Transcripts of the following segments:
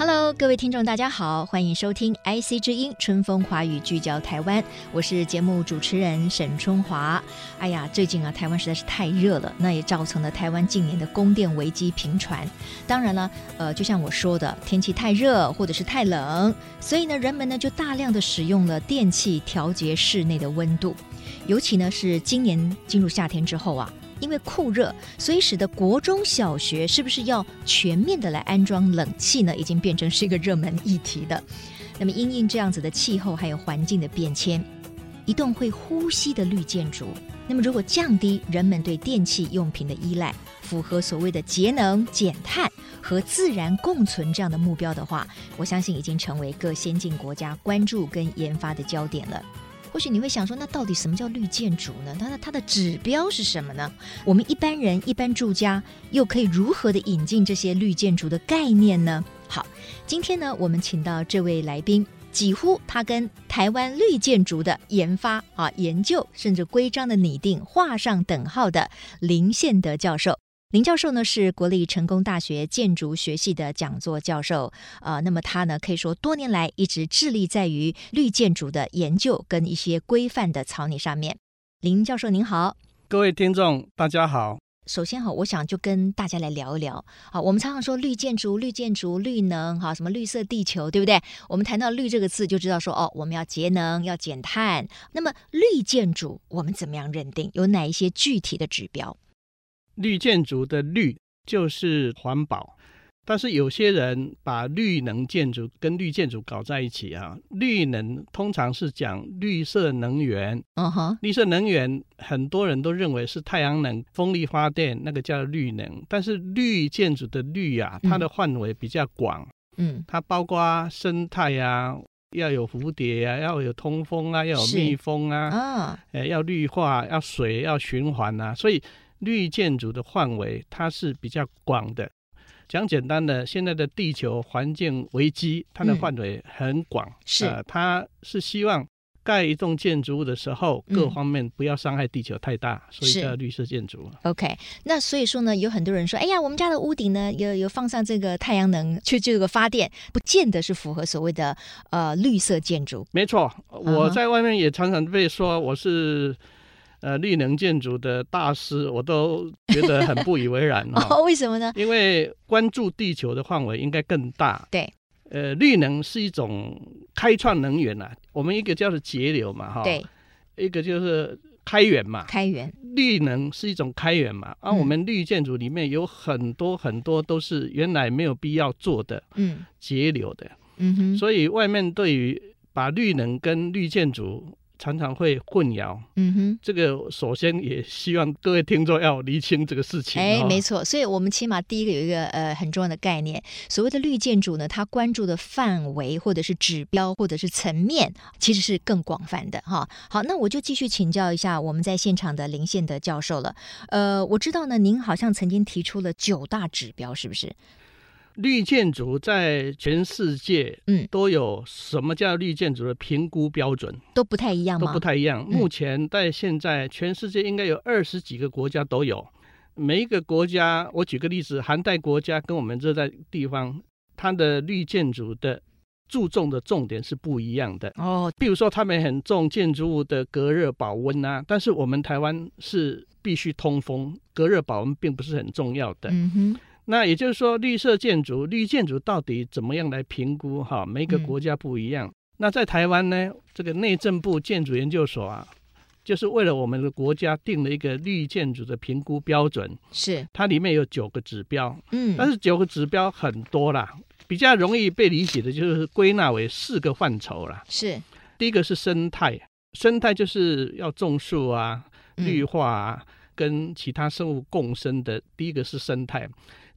Hello，各位听众，大家好，欢迎收听 IC 之音春风华语聚焦台湾，我是节目主持人沈春华。哎呀，最近啊，台湾实在是太热了，那也造成了台湾近年的供电危机频传。当然了，呃，就像我说的，天气太热或者是太冷，所以呢，人们呢就大量的使用了电器调节室内的温度，尤其呢是今年进入夏天之后啊。因为酷热，所以使得国中小学是不是要全面的来安装冷气呢？已经变成是一个热门议题的。那么，因应这样子的气候还有环境的变迁，一栋会呼吸的绿建筑，那么如果降低人们对电器用品的依赖，符合所谓的节能减碳和自然共存这样的目标的话，我相信已经成为各先进国家关注跟研发的焦点了。或许你会想说，那到底什么叫绿建筑呢？它的它的指标是什么呢？我们一般人一般住家又可以如何的引进这些绿建筑的概念呢？好，今天呢，我们请到这位来宾，几乎他跟台湾绿建筑的研发啊、研究，甚至规章的拟定画上等号的林宪德教授。林教授呢是国立成功大学建筑学系的讲座教授，啊、呃，那么他呢可以说多年来一直致力在于绿建筑的研究跟一些规范的草拟上面。林教授您好，各位听众大家好。首先哈，我想就跟大家来聊一聊。好，我们常常说绿建筑、绿建筑、绿能，哈，什么绿色地球，对不对？我们谈到绿这个字，就知道说哦，我们要节能、要减碳。那么绿建筑我们怎么样认定？有哪一些具体的指标？绿建筑的绿就是环保，但是有些人把绿能建筑跟绿建筑搞在一起啊。绿能通常是讲绿色能源，嗯哼，绿色能源很多人都认为是太阳能、风力发电，那个叫绿能。但是绿建筑的绿啊，它的范围比较广，嗯，它包括生态啊，要有蝴蝶啊，要有通风啊，要有蜜蜂啊，啊，呃，要绿化，要水，要循环啊，所以。绿建筑的范围它是比较广的，讲简单的，现在的地球环境危机，它的范围很广，嗯、是、呃，它是希望盖一栋建筑物的时候，各方面不要伤害地球太大，嗯、所以叫绿色建筑。OK，那所以说呢，有很多人说，哎呀，我们家的屋顶呢，有有放上这个太阳能去这个发电，不见得是符合所谓的呃绿色建筑。没错，我在外面也常常被说我是。呃，绿能建筑的大师，我都觉得很不以为然 哦。为什么呢？因为关注地球的范围应该更大。对，呃，绿能是一种开创能源啊。我们一个叫做节流嘛，哈。对。一个就是开源嘛。开源。绿能是一种开源嘛。而、啊、我们绿建筑里面有很多很多都是原来没有必要做的，嗯，节流的。嗯哼。所以外面对于把绿能跟绿建筑。常常会混淆，嗯哼，这个首先也希望各位听众要厘清这个事情。哎，没错，所以我们起码第一个有一个呃很重要的概念，所谓的绿建筑呢，它关注的范围或者是指标或者是层面，其实是更广泛的哈。好，那我就继续请教一下我们在现场的林宪德教授了。呃，我知道呢，您好像曾经提出了九大指标，是不是？绿建筑在全世界，嗯，都有什么叫绿建筑的评估标准？都不太一样吗？都不太一样。目前在现在全世界应该有二十几个国家都有。每一个国家，我举个例子，寒带国家跟我们热带地方，它的绿建筑的注重的重点是不一样的哦。比如说，他们很重建筑物的隔热保温啊，但是我们台湾是必须通风，隔热保温并不是很重要的。嗯哼。那也就是说，绿色建筑、绿建筑到底怎么样来评估？哈，每个国家不一样。嗯、那在台湾呢，这个内政部建筑研究所啊，就是为了我们的国家定了一个绿建筑的评估标准。是，它里面有九个指标。嗯，但是九个指标很多啦，比较容易被理解的就是归纳为四个范畴啦。是，第一个是生态，生态就是要种树啊、绿化啊，嗯、跟其他生物共生的。第一个是生态。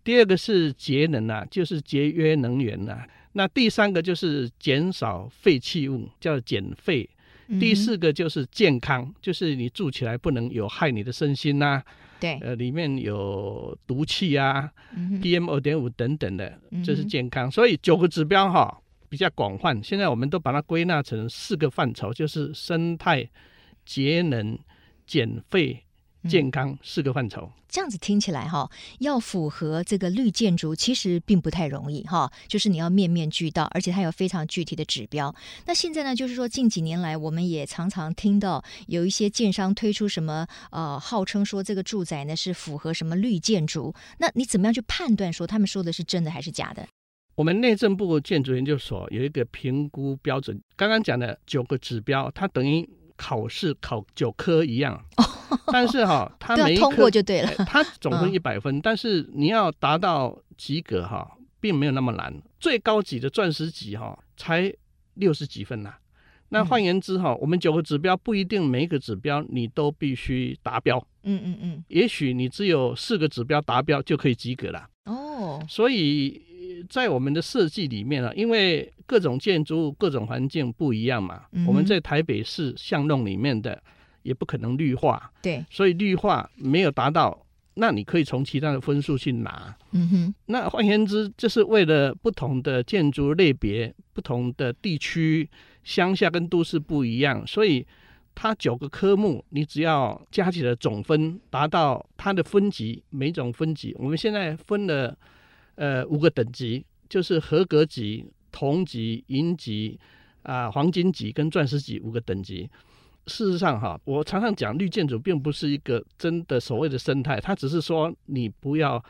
第二个是节能啊，就是节约能源呐、啊。那第三个就是减少废弃物，叫减废。第四个就是健康，就是你住起来不能有害你的身心呐、啊。对，呃，里面有毒气啊、PM 二点五等等的，这是健康。所以九个指标哈比较广泛，现在我们都把它归纳成四个范畴，就是生态、节能、减废。健康四个范畴，这样子听起来哈，要符合这个绿建筑，其实并不太容易哈。就是你要面面俱到，而且它有非常具体的指标。那现在呢，就是说近几年来，我们也常常听到有一些建商推出什么呃，号称说这个住宅呢是符合什么绿建筑。那你怎么样去判断说他们说的是真的还是假的？我们内政部建筑研究所有一个评估标准，刚刚讲的九个指标，它等于。考试考九科一样，但是哈，它每一科通过就对了。他总分一百分，嗯、但是你要达到及格哈，并没有那么难。最高级的钻石级哈，才六十几分呐、啊。那换言之哈，嗯、我们九个指标不一定每一个指标你都必须达标。嗯嗯嗯。也许你只有四个指标达标就可以及格了。哦。所以。在我们的设计里面啊，因为各种建筑物、各种环境不一样嘛，嗯、我们在台北市巷弄里面的也不可能绿化，对，所以绿化没有达到，那你可以从其他的分数去拿。嗯哼，那换言之，就是为了不同的建筑类别、不同的地区、乡下跟都市不一样，所以它九个科目，你只要加起来总分达到它的分级，每种分级，我们现在分了。呃，五个等级就是合格级、铜级、银级、啊、呃、黄金级跟钻石级五个等级。事实上，哈，我常常讲绿建筑并不是一个真的所谓的生态，它只是说你不要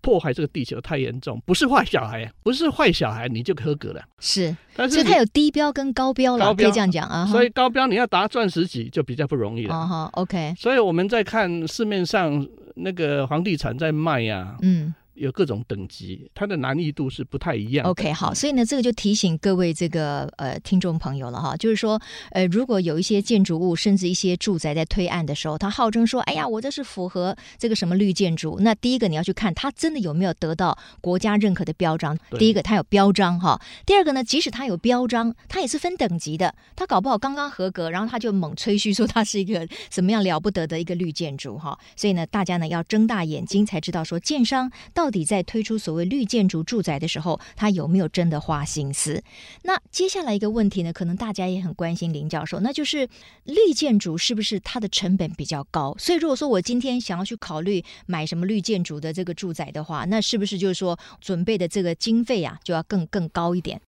破坏这个地球太严重，不是坏小孩，不是坏小孩，你就合格了。是，但是它有低标跟高标了，可以这样讲啊。所以高标你要达钻石级就比较不容易了。啊哈，OK。所以我们在看市面上那个房地产在卖呀、啊，嗯。有各种等级，它的难易度是不太一样。OK，好，所以呢，这个就提醒各位这个呃听众朋友了哈，就是说，呃，如果有一些建筑物甚至一些住宅在推案的时候，他号称说，哎呀，我这是符合这个什么绿建筑，那第一个你要去看它真的有没有得到国家认可的标章。第一个它有标章哈，第二个呢，即使它有标章，它也是分等级的，它搞不好刚刚合格，然后他就猛吹嘘说它是一个什么样了不得的一个绿建筑哈。所以呢，大家呢要睁大眼睛才知道说，建商到底在推出所谓绿建筑住宅的时候，他有没有真的花心思？那接下来一个问题呢，可能大家也很关心林教授，那就是绿建筑是不是它的成本比较高？所以如果说我今天想要去考虑买什么绿建筑的这个住宅的话，那是不是就是说准备的这个经费啊就要更更高一点？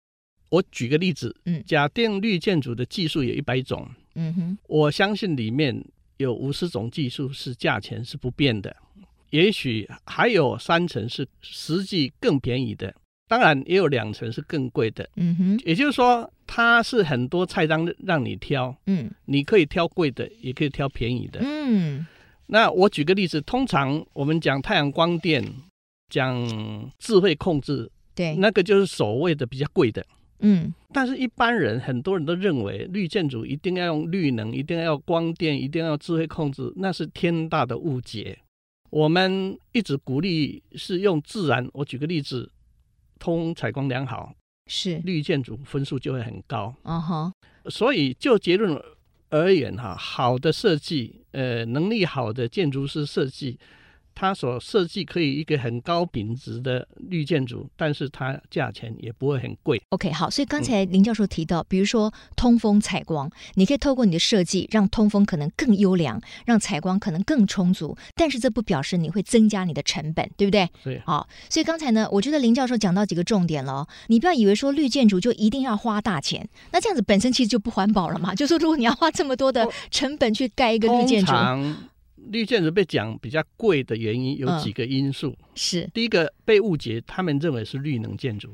我举个例子，嗯，假定绿建筑的技术有一百种，嗯哼，我相信里面有五十种技术是价钱是不变的。也许还有三成是实际更便宜的，当然也有两成是更贵的。嗯哼，也就是说，它是很多菜单让你挑。嗯，你可以挑贵的，也可以挑便宜的。嗯，那我举个例子，通常我们讲太阳光电，讲智慧控制，对，那个就是所谓的比较贵的。嗯，但是一般人很多人都认为绿建筑一定要用绿能，一定要光电，一定要智慧控制，那是天大的误解。我们一直鼓励是用自然。我举个例子，通采光良好，是绿建筑分数就会很高。嗯哼、uh，huh. 所以就结论而言，哈，好的设计，呃，能力好的建筑师设计。它所设计可以一个很高品质的绿建筑，但是它价钱也不会很贵。OK，好，所以刚才林教授提到，嗯、比如说通风采光，你可以透过你的设计让通风可能更优良，让采光可能更充足，但是这不表示你会增加你的成本，对不对？对。好，所以刚才呢，我觉得林教授讲到几个重点了，你不要以为说绿建筑就一定要花大钱，那这样子本身其实就不环保了嘛。就是说如果你要花这么多的成本去盖一个绿建筑。绿建筑被讲比较贵的原因有几个因素，嗯、是。第一个被误解，他们认为是绿能建筑，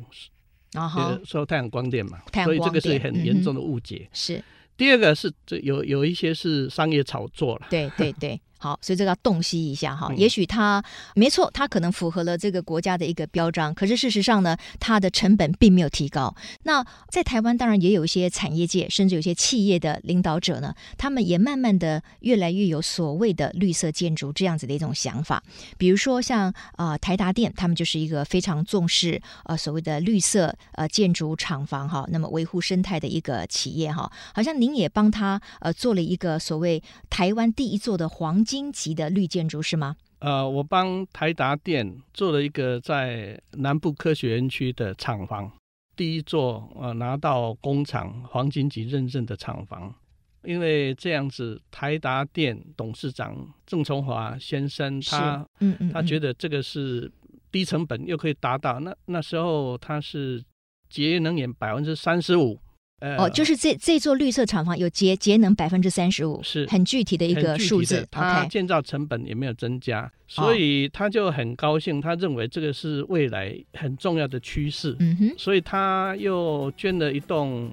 然后说太阳光电嘛，电。所以这个是很严重的误解。嗯、是第二个是这有有一些是商业炒作了，对对对。好，所以这个要洞悉一下哈。也许它没错，它可能符合了这个国家的一个标章，可是事实上呢，它的成本并没有提高。那在台湾，当然也有一些产业界，甚至有些企业的领导者呢，他们也慢慢的越来越有所谓的绿色建筑这样子的一种想法。比如说像啊、呃、台达电，他们就是一个非常重视呃所谓的绿色呃建筑厂房哈，那么维护生态的一个企业哈。好像您也帮他呃做了一个所谓台湾第一座的黄。金级的绿建筑是吗？呃，我帮台达电做了一个在南部科学园区的厂房，第一座呃拿到工厂黄金级认证的厂房。因为这样子，台达电董事长郑崇华先生他嗯，嗯嗯，他觉得这个是低成本又可以达到，那那时候他是节能源百分之三十五。呃、哦，就是这这座绿色厂房有节节能百分之三十五，是很具体的一个数字。它建造成本也没有增加所以他就很高兴，他认为这个是未来很重要的趋势。嗯哼，所以他又捐了一栋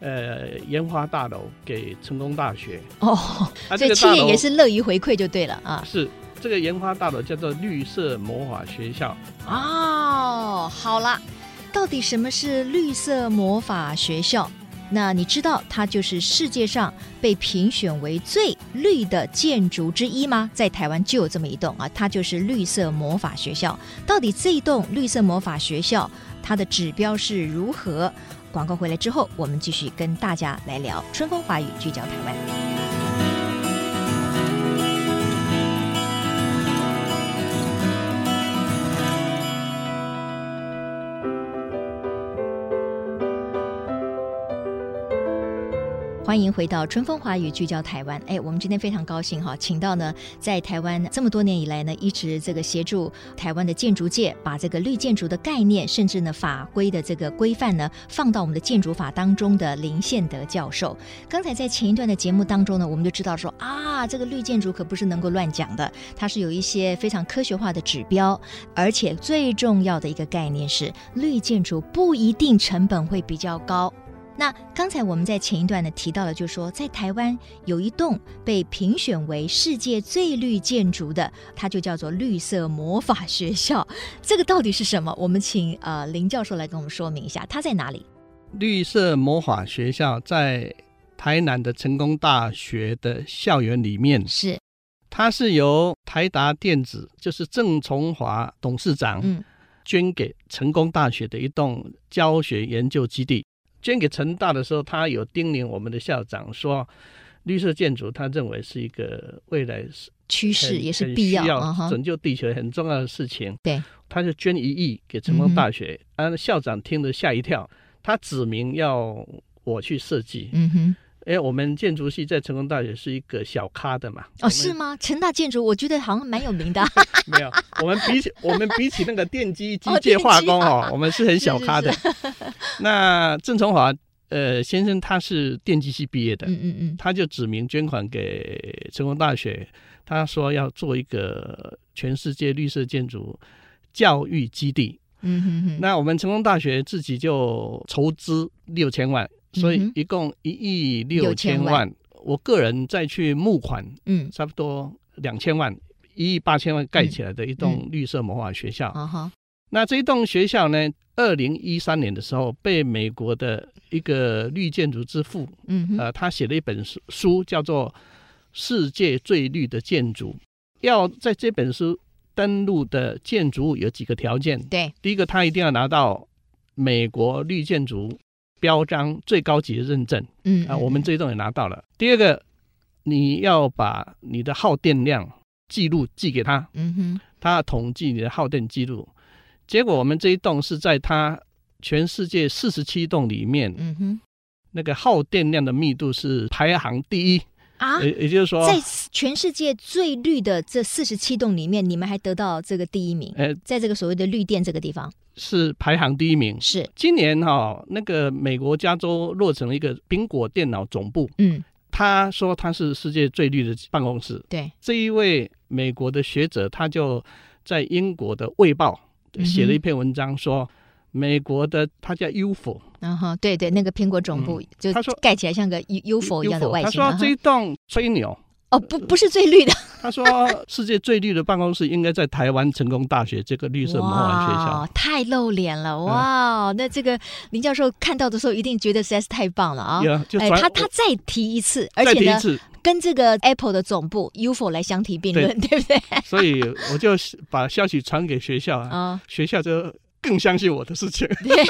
呃烟花大楼给成功大学。哦，所以企业也是乐于回馈就对了啊。是这个烟花大楼叫做绿色魔法学校。哦，好了。到底什么是绿色魔法学校？那你知道它就是世界上被评选为最绿的建筑之一吗？在台湾就有这么一栋啊，它就是绿色魔法学校。到底这一栋绿色魔法学校它的指标是如何？广告回来之后，我们继续跟大家来聊春风华语，聚焦台湾。欢迎回到春风华语，聚焦台湾。哎，我们今天非常高兴哈，请到呢，在台湾这么多年以来呢，一直这个协助台湾的建筑界，把这个绿建筑的概念，甚至呢法规的这个规范呢，放到我们的建筑法当中的林宪德教授。刚才在前一段的节目当中呢，我们就知道说啊，这个绿建筑可不是能够乱讲的，它是有一些非常科学化的指标，而且最重要的一个概念是，绿建筑不一定成本会比较高。那刚才我们在前一段呢提到了，就是说在台湾有一栋被评选为世界最绿建筑的，它就叫做绿色魔法学校。这个到底是什么？我们请呃林教授来跟我们说明一下，它在哪里？绿色魔法学校在台南的成功大学的校园里面，是它是由台达电子，就是郑崇华董事长嗯捐给成功大学的一栋教学研究基地。捐给成大的时候，他有叮咛我们的校长说，绿色建筑他认为是一个未来趋势，也是必要，要拯救地球很重要的事情。对、uh，huh. 他就捐一亿给成功大学，啊，校长听得吓一跳，他指明要我去设计。嗯哼。哎，我们建筑系在成功大学是一个小咖的嘛？哦，是吗？成大建筑，我觉得好像蛮有名的。没有，我们比起 我们比起那个电机、机械化工哦，我们是很小咖的。是是是那郑崇华呃先生他是电机系毕业的，嗯嗯嗯，他就指名捐款给成功大学，他说要做一个全世界绿色建筑教育基地。嗯哼哼。那我们成功大学自己就筹资六千万。所以一共一亿六千万，万我个人再去募款，嗯，差不多两千万，一亿八千万盖起来的一栋绿色魔法学校。嗯嗯、那这一栋学校呢，二零一三年的时候被美国的一个绿建筑之父，嗯哼，呃，他写了一本书，书叫做《世界最绿的建筑》。要在这本书登录的建筑物有几个条件？对，第一个，他一定要拿到美国绿建筑。标章最高级的认证，嗯啊，我们这一栋也拿到了。第二个，你要把你的耗电量记录寄给他，嗯哼，他统计你的耗电记录。结果我们这一栋是在他全世界四十七栋里面，嗯哼，那个耗电量的密度是排行第一啊，也也就是说，在全世界最绿的这四十七栋里面，你们还得到这个第一名。呃，在这个所谓的绿电这个地方。是排行第一名。是今年哈、哦，那个美国加州落成了一个苹果电脑总部。嗯，他说他是世界最绿的办公室。对，这一位美国的学者，他就在英国的《卫报》写了一篇文章，说、嗯、美国的他叫 UFO。然后，对对，那个苹果总部就他说盖起来像个 UFO 一样的外形。他说这一栋吹牛。哦，不，不是最绿的。他说，世界最绿的办公室应该在台湾成功大学这个绿色魔幻学校。太露脸了，哇！嗯、那这个林教授看到的时候，一定觉得实在是太棒了啊！哎，他他再提一次，而且呢，跟这个 Apple 的总部 UFO 来相提并论，对，对不对？所以我就把消息传给学校啊，嗯、学校就。更相信我的事情。对，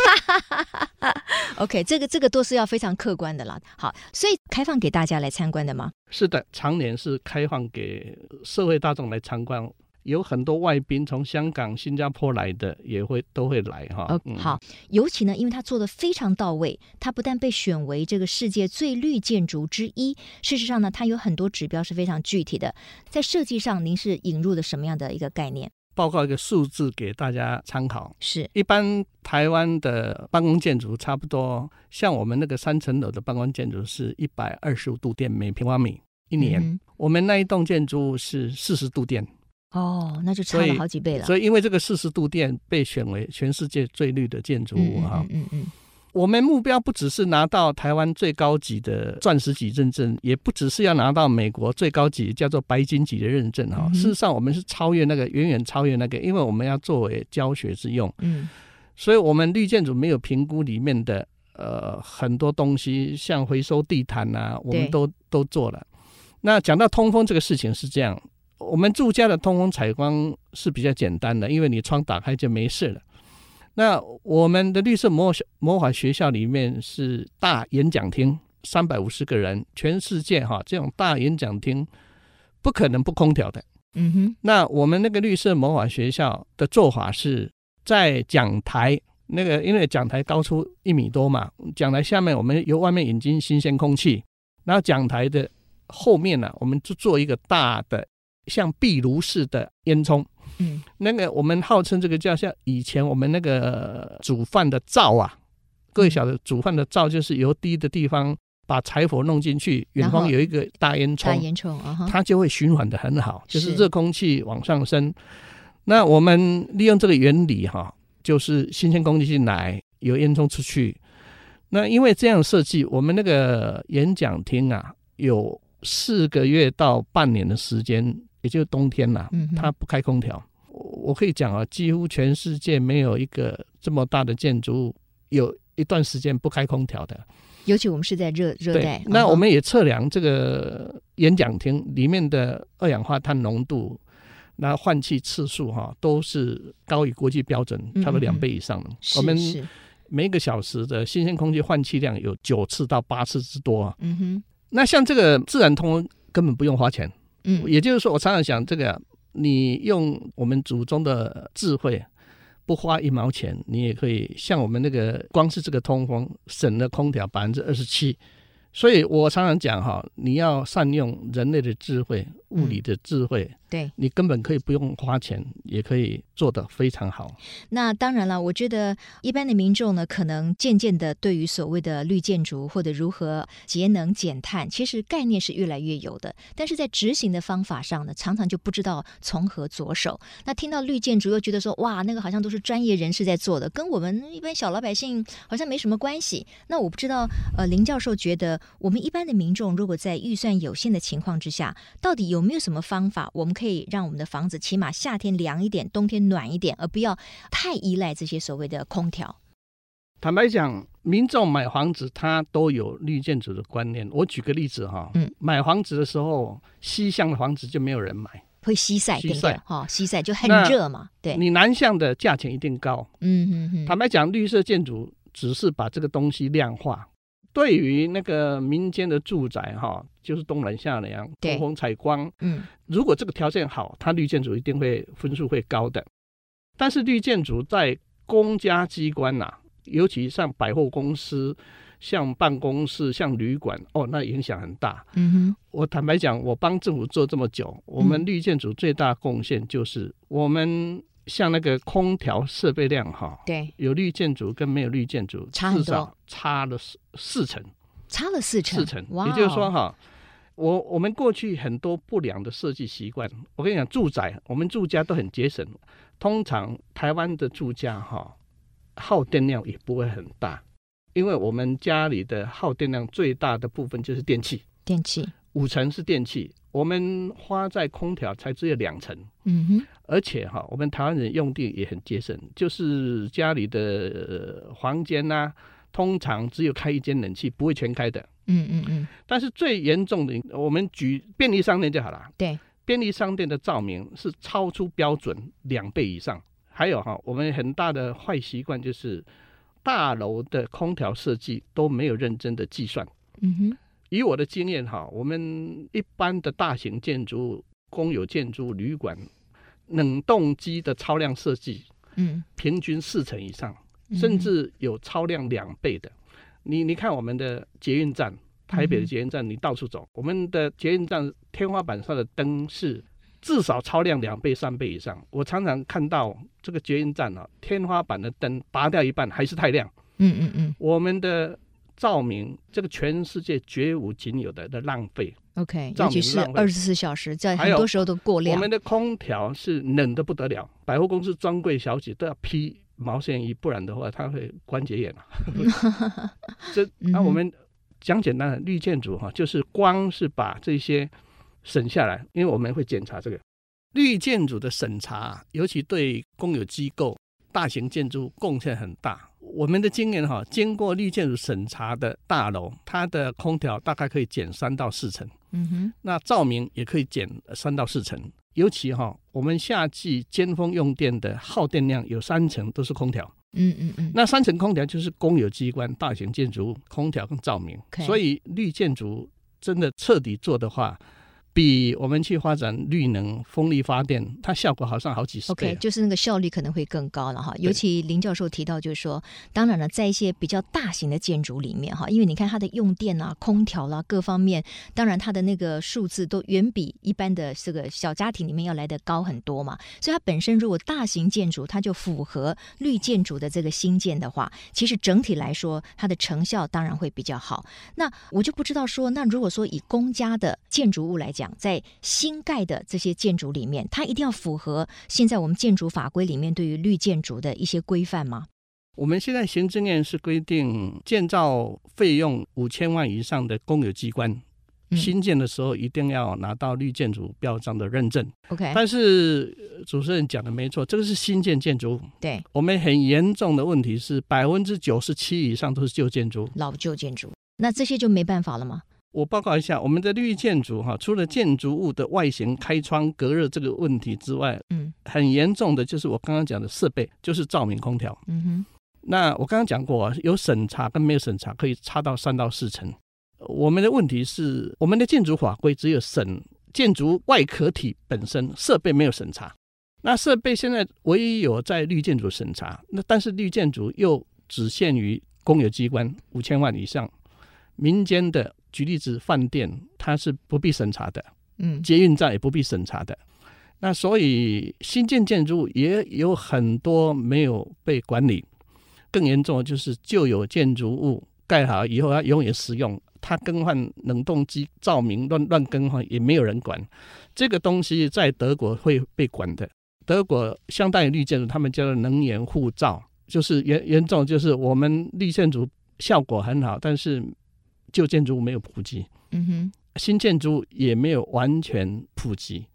OK，这个这个都是要非常客观的啦。好，所以开放给大家来参观的吗？是的，常年是开放给社会大众来参观。有很多外宾从香港、新加坡来的，也会都会来哈。哦，好，尤其呢，因为他做的非常到位，他不但被选为这个世界最绿建筑之一，事实上呢，它有很多指标是非常具体的。在设计上，您是引入了什么样的一个概念？报告一个数字给大家参考。是一般台湾的办公建筑，差不多像我们那个三层楼的办公建筑是一百二十五度电每平方米一年，嗯、我们那一栋建筑是四十度电。哦，那就差了好几倍了。所以，所以因为这个四十度电被选为全世界最绿的建筑物哈。嗯嗯，嗯，嗯。我们目标不只是拿到台湾最高级的钻石级认证，也不只是要拿到美国最高级叫做白金级的认证哈。事实上，我们是超越那个，远远超越那个，因为我们要作为教学之用。嗯。所以我们绿建筑没有评估里面的呃很多东西，像回收地毯啊，我们都都做了。那讲到通风这个事情是这样。我们住家的通风采光是比较简单的，因为你窗打开就没事了。那我们的绿色魔魔法学校里面是大演讲厅，三百五十个人，全世界哈这种大演讲厅不可能不空调的。嗯哼。那我们那个绿色魔法学校的做法是在讲台那个，因为讲台高出一米多嘛，讲台下面我们由外面引进新鲜空气，然后讲台的后面呢，我们就做一个大的。像壁炉式的烟囱，嗯，那个我们号称这个叫像以前我们那个煮饭的灶啊，各位晓得煮饭的灶就是由低的地方把柴火弄进去，远方有一个大烟囱，大烟囱啊，它就会循环的很好，就是热空气往上升。那我们利用这个原理哈，就是新鲜空气进来，由烟囱出去。那因为这样设计，我们那个演讲厅啊，有四个月到半年的时间。也就是冬天呐，它不开空调。嗯、我可以讲啊，几乎全世界没有一个这么大的建筑物有一段时间不开空调的。尤其我们是在热热带。那我们也测量这个演讲厅里面的二氧化碳浓度，那换气次数哈，都是高于国际标准，差不多两倍以上的。嗯、我们每一个小时的新鲜空气换气量有九次到八次之多啊。嗯哼。那像这个自然通风根本不用花钱。也就是说，我常常想这个，你用我们祖宗的智慧，不花一毛钱，你也可以像我们那个，光是这个通风省了空调百分之二十七。所以我常常讲哈，你要善用人类的智慧、物理的智慧，嗯、对，你根本可以不用花钱，也可以做得非常好。那当然了，我觉得一般的民众呢，可能渐渐的对于所谓的绿建筑或者如何节能减碳，其实概念是越来越有的，但是在执行的方法上呢，常常就不知道从何着手。那听到绿建筑又觉得说，哇，那个好像都是专业人士在做的，跟我们一般小老百姓好像没什么关系。那我不知道，呃，林教授觉得。我们一般的民众，如果在预算有限的情况之下，到底有没有什么方法，我们可以让我们的房子起码夏天凉一点，冬天暖一点，而不要太依赖这些所谓的空调？坦白讲，民众买房子他都有绿建筑的观念。我举个例子哈，嗯，买房子的时候，西向的房子就没有人买，会西晒，对不对？哈，西晒就很热嘛，对。你南向的价钱一定高，嗯嗯嗯。坦白讲，绿色建筑只是把这个东西量化。对于那个民间的住宅哈，就是冬暖夏凉、通风采光，嗯，如果这个条件好，它绿建筑一定会分数会高的。但是绿建筑在公家机关呐、啊，尤其像百货公司、像办公室、像旅馆，哦，那影响很大。嗯哼，我坦白讲，我帮政府做这么久，我们绿建筑最大贡献就是我们。像那个空调设备量哈，对，有绿建筑跟没有绿建筑差至少差了四四成，差了四成，四成。也就是说哈，我我们过去很多不良的设计习惯，我跟你讲，住宅我们住家都很节省，通常台湾的住家哈，耗电量也不会很大，因为我们家里的耗电量最大的部分就是电器，电器五成是电器。我们花在空调才只有两成，嗯哼，而且哈，我们台湾人用电也很节省，就是家里的房间呐、啊，通常只有开一间冷气，不会全开的，嗯嗯嗯。但是最严重的，我们举便利商店就好了，对，便利商店的照明是超出标准两倍以上，还有哈，我们很大的坏习惯就是大楼的空调设计都没有认真的计算。嗯哼，以我的经验哈，我们一般的大型建筑、公有建筑、旅馆，冷冻机的超量设计，嗯，平均四成以上，甚至有超量两倍的。你你看我们的捷运站，台北的捷运站，你到处走，我们的捷运站天花板上的灯是至少超量两倍、三倍以上。我常常看到这个捷运站啊，天花板的灯拔掉一半还是太亮。嗯嗯嗯，我们的照明，这个全世界绝无仅有的的浪费。OK，尤其是二十四小时，在很多时候都过量。我们的空调是冷的不得了，百货公司专柜小姐都要披毛线衣，不然的话她会关节炎啊。这那、啊、我们讲简单的绿建筑哈，就是光是把这些省下来，因为我们会检查这个绿建筑的审查，尤其对公有机构、大型建筑贡献很大。我们的经验哈，经过绿建筑审查的大楼，它的空调大概可以减三到四成。嗯哼，那照明也可以减三到四成。尤其哈，我们夏季尖峰用电的耗电量有三成都是空调。嗯嗯嗯，那三层空调就是公有机关、大型建筑物空调跟照明。所以绿建筑真的彻底做的话。比我们去发展绿能、风力发电，它效果好像好几十倍。OK，就是那个效率可能会更高了哈。尤其林教授提到，就是说，当然了，在一些比较大型的建筑里面哈，因为你看它的用电啊、空调啦、啊、各方面，当然它的那个数字都远比一般的这个小家庭里面要来的高很多嘛。所以它本身如果大型建筑，它就符合绿建筑的这个新建的话，其实整体来说，它的成效当然会比较好。那我就不知道说，那如果说以公家的建筑物来讲，在新盖的这些建筑里面，它一定要符合现在我们建筑法规里面对于绿建筑的一些规范吗？我们现在行政院是规定，建造费用五千万以上的公有机关，新建的时候一定要拿到绿建筑标章的认证。OK，但是主持人讲的没错，这个是新建建筑。对，我们很严重的问题是百分之九十七以上都是旧建筑，老旧建筑，那这些就没办法了吗？我报告一下，我们的绿建筑哈，除了建筑物的外形、开窗、隔热这个问题之外，嗯，很严重的就是我刚刚讲的设备，就是照明、空调。嗯哼，那我刚刚讲过，啊有审查跟没有审查可以差到三到四成。我们的问题是，我们的建筑法规只有审建筑外壳体本身，设备没有审查。那设备现在唯一有在绿建筑审查，那但是绿建筑又只限于公有机关五千万以上，民间的。举例子，饭店它是不必审查的，嗯，捷运站也不必审查的。那所以新建建筑物也有很多没有被管理。更严重的就是旧有建筑物盖好以后，它永远使用，它更换冷冻机、照明乱乱更换，也没有人管。这个东西在德国会被管的。德国相当于绿建筑，他们叫做能源护照，就是严严重，就是我们绿建筑效果很好，但是。旧建筑物没有普及，嗯哼，新建筑物也没有完全普及。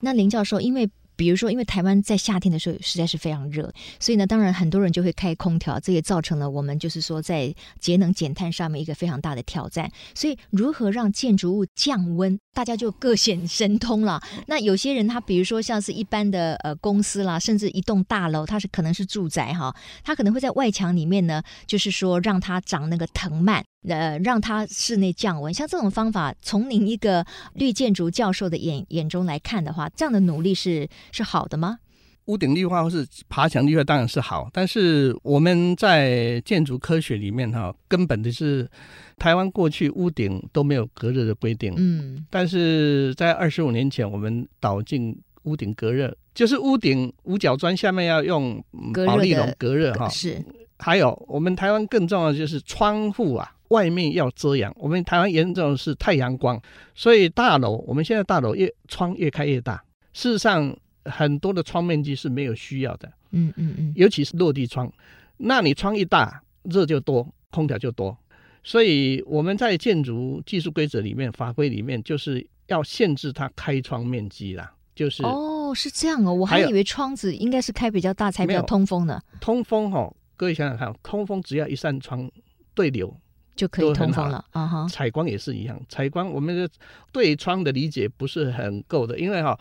那林教授，因为比如说，因为台湾在夏天的时候实在是非常热，所以呢，当然很多人就会开空调，这也造成了我们就是说在节能减碳上面一个非常大的挑战。所以，如何让建筑物降温，大家就各显神通了。那有些人他比如说像是一般的呃公司啦，甚至一栋大楼，它是可能是住宅哈，它可能会在外墙里面呢，就是说让它长那个藤蔓。呃，让它室内降温，像这种方法，从您一个绿建筑教授的眼眼中来看的话，这样的努力是是好的吗？屋顶绿化或是爬墙绿化当然是好，但是我们在建筑科学里面哈，根本的是台湾过去屋顶都没有隔热的规定，嗯，但是在二十五年前，我们导进屋顶隔热，就是屋顶五角砖下面要用保丽龙隔热哈，是，还有我们台湾更重要的就是窗户啊。外面要遮阳，我们台湾严重的是太阳光，所以大楼我们现在大楼越窗越开越大。事实上，很多的窗面积是没有需要的。嗯嗯嗯，尤其是落地窗，那你窗一大，热就多，空调就多。所以我们在建筑技术规则里面、法规里面，就是要限制它开窗面积啦。就是哦，是这样哦，我还以为窗子应该是开比较大才比较通风呢。通风哦，各位想想看，通风只要一扇窗对流。就可以通风了啊！哈，采光也是一样，采光我们的对窗的理解不是很够的，因为哈，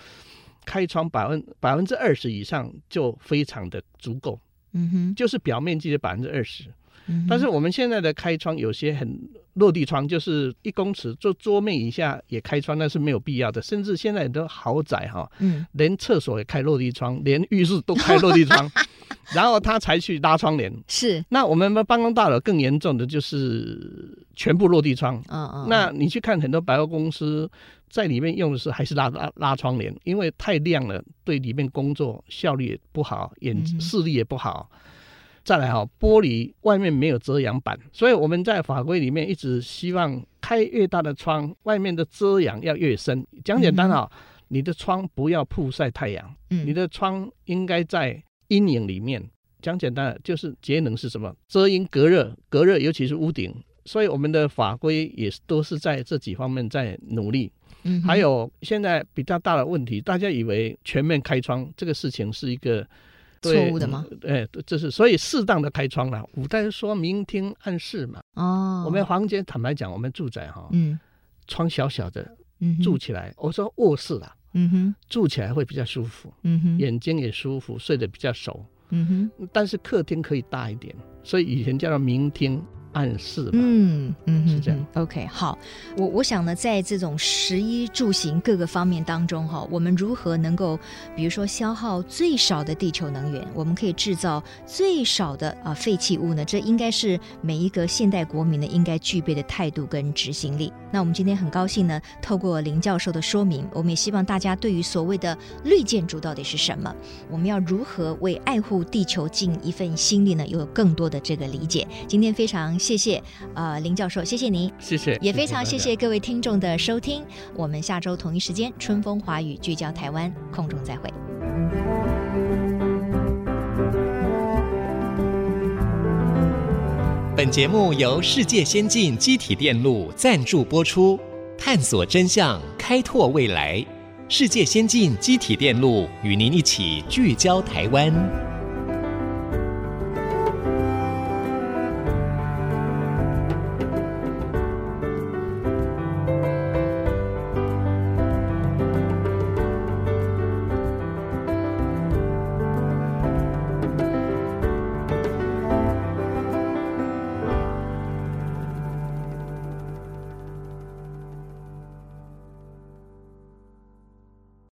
开窗百分百分之二十以上就非常的足够，嗯哼，就是表面积的百分之二十。嗯但是我们现在的开窗有些很落地窗，就是一公尺就桌面以下也开窗，那是没有必要的。甚至现在很多豪宅哈，嗯，连厕所也开落地窗，连浴室都开落地窗，然后他才去拉窗帘。是，那我们办公大楼更严重的就是全部落地窗。嗯嗯，那你去看很多百货公司，在里面用的是还是拉拉拉窗帘，因为太亮了，对里面工作效率也不好，眼视力也不好。再来哈，玻璃外面没有遮阳板，所以我们在法规里面一直希望开越大的窗，外面的遮阳要越深。讲简单哈，你的窗不要曝晒太阳，嗯你的窗应该在阴影里面。讲简单的就是节能是什么？遮阴隔热，隔热尤其是屋顶。所以我们的法规也是都是在这几方面在努力。嗯还有现在比较大的问题，大家以为全面开窗这个事情是一个对错误的吗？哎，这是所以适当的开窗了。古代说明厅暗室嘛，哦，我们房间坦白讲，我们住宅哈，嗯。窗小小的嗯住起来，我说卧室啦，嗯哼。住起来会比较舒服，嗯哼。眼睛也舒服，睡得比较熟。嗯哼。但是客厅可以大一点，所以以前叫做明厅暗示吧。嗯嗯是这样 OK，好，我我想呢，在这种食衣住行各个方面当中哈，我们如何能够，比如说消耗最少的地球能源，我们可以制造最少的啊废弃物呢？这应该是每一个现代国民呢应该具备的态度跟执行力。那我们今天很高兴呢，透过林教授的说明，我们也希望大家对于所谓的绿建筑到底是什么，我们要如何为爱护地球尽一份心力呢？有更多的这个理解。今天非常谢谢呃林教授，谢谢您。谢谢，也非常谢谢各位听众的收听，我们下周同一时间春风华语聚焦台湾，空中再会。本节目由世界先进机体电路赞助播出，探索真相，开拓未来。世界先进机体电路与您一起聚焦台湾。